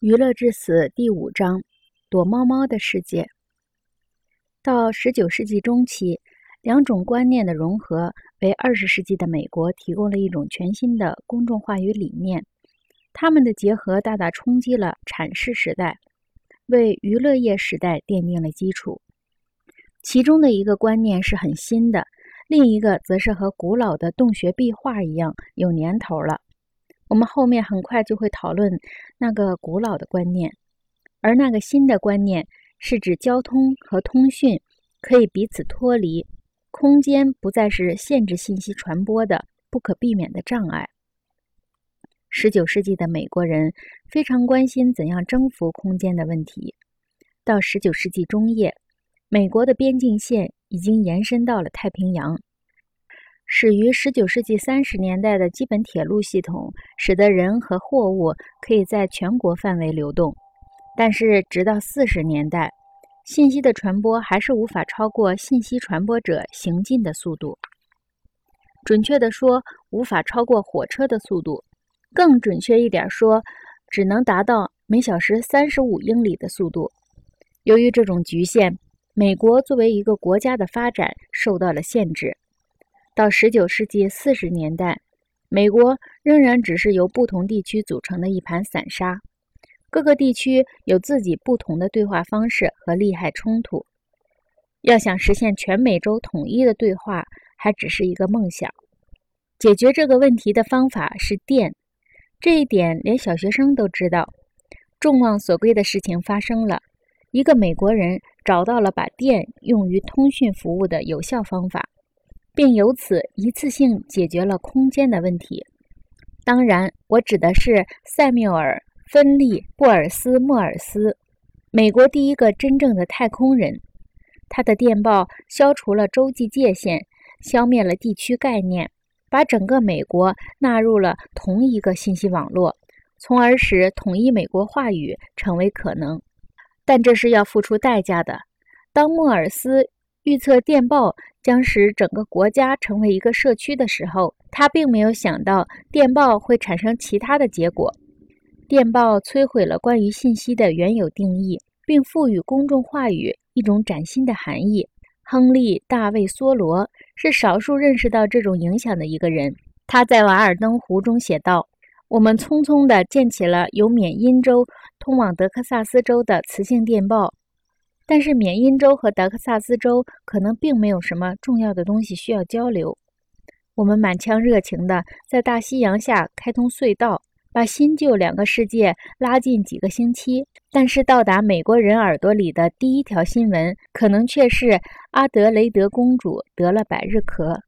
娱乐至死第五章：躲猫猫的世界。到十九世纪中期，两种观念的融合，为二十世纪的美国提供了一种全新的公众话语理念。它们的结合大大冲击了阐释时代，为娱乐业时代奠定了基础。其中的一个观念是很新的，另一个则是和古老的洞穴壁画一样有年头了。我们后面很快就会讨论那个古老的观念，而那个新的观念是指交通和通讯可以彼此脱离，空间不再是限制信息传播的不可避免的障碍。十九世纪的美国人非常关心怎样征服空间的问题。到十九世纪中叶，美国的边境线已经延伸到了太平洋。始于19世纪30年代的基本铁路系统，使得人和货物可以在全国范围流动。但是，直到40年代，信息的传播还是无法超过信息传播者行进的速度。准确的说，无法超过火车的速度。更准确一点说，只能达到每小时35英里的速度。由于这种局限，美国作为一个国家的发展受到了限制。到十九世纪四十年代，美国仍然只是由不同地区组成的一盘散沙，各个地区有自己不同的对话方式和利害冲突。要想实现全美洲统一的对话，还只是一个梦想。解决这个问题的方法是电，这一点连小学生都知道。众望所归的事情发生了，一个美国人找到了把电用于通讯服务的有效方法。并由此一次性解决了空间的问题。当然，我指的是塞缪尔·芬利·布尔斯莫尔斯，美国第一个真正的太空人。他的电报消除了洲际界限，消灭了地区概念，把整个美国纳入了同一个信息网络，从而使统一美国话语成为可能。但这是要付出代价的。当莫尔斯预测电报。将使整个国家成为一个社区的时候，他并没有想到电报会产生其他的结果。电报摧毁了关于信息的原有定义，并赋予公众话语一种崭新的含义。亨利·大卫·梭罗是少数认识到这种影响的一个人。他在《瓦尔登湖》中写道：“我们匆匆地建起了由缅因州通往德克萨斯州的磁性电报。”但是缅因州和德克萨斯州可能并没有什么重要的东西需要交流。我们满腔热情地在大西洋下开通隧道，把新旧两个世界拉近几个星期。但是到达美国人耳朵里的第一条新闻，可能却是阿德雷德公主得了百日咳。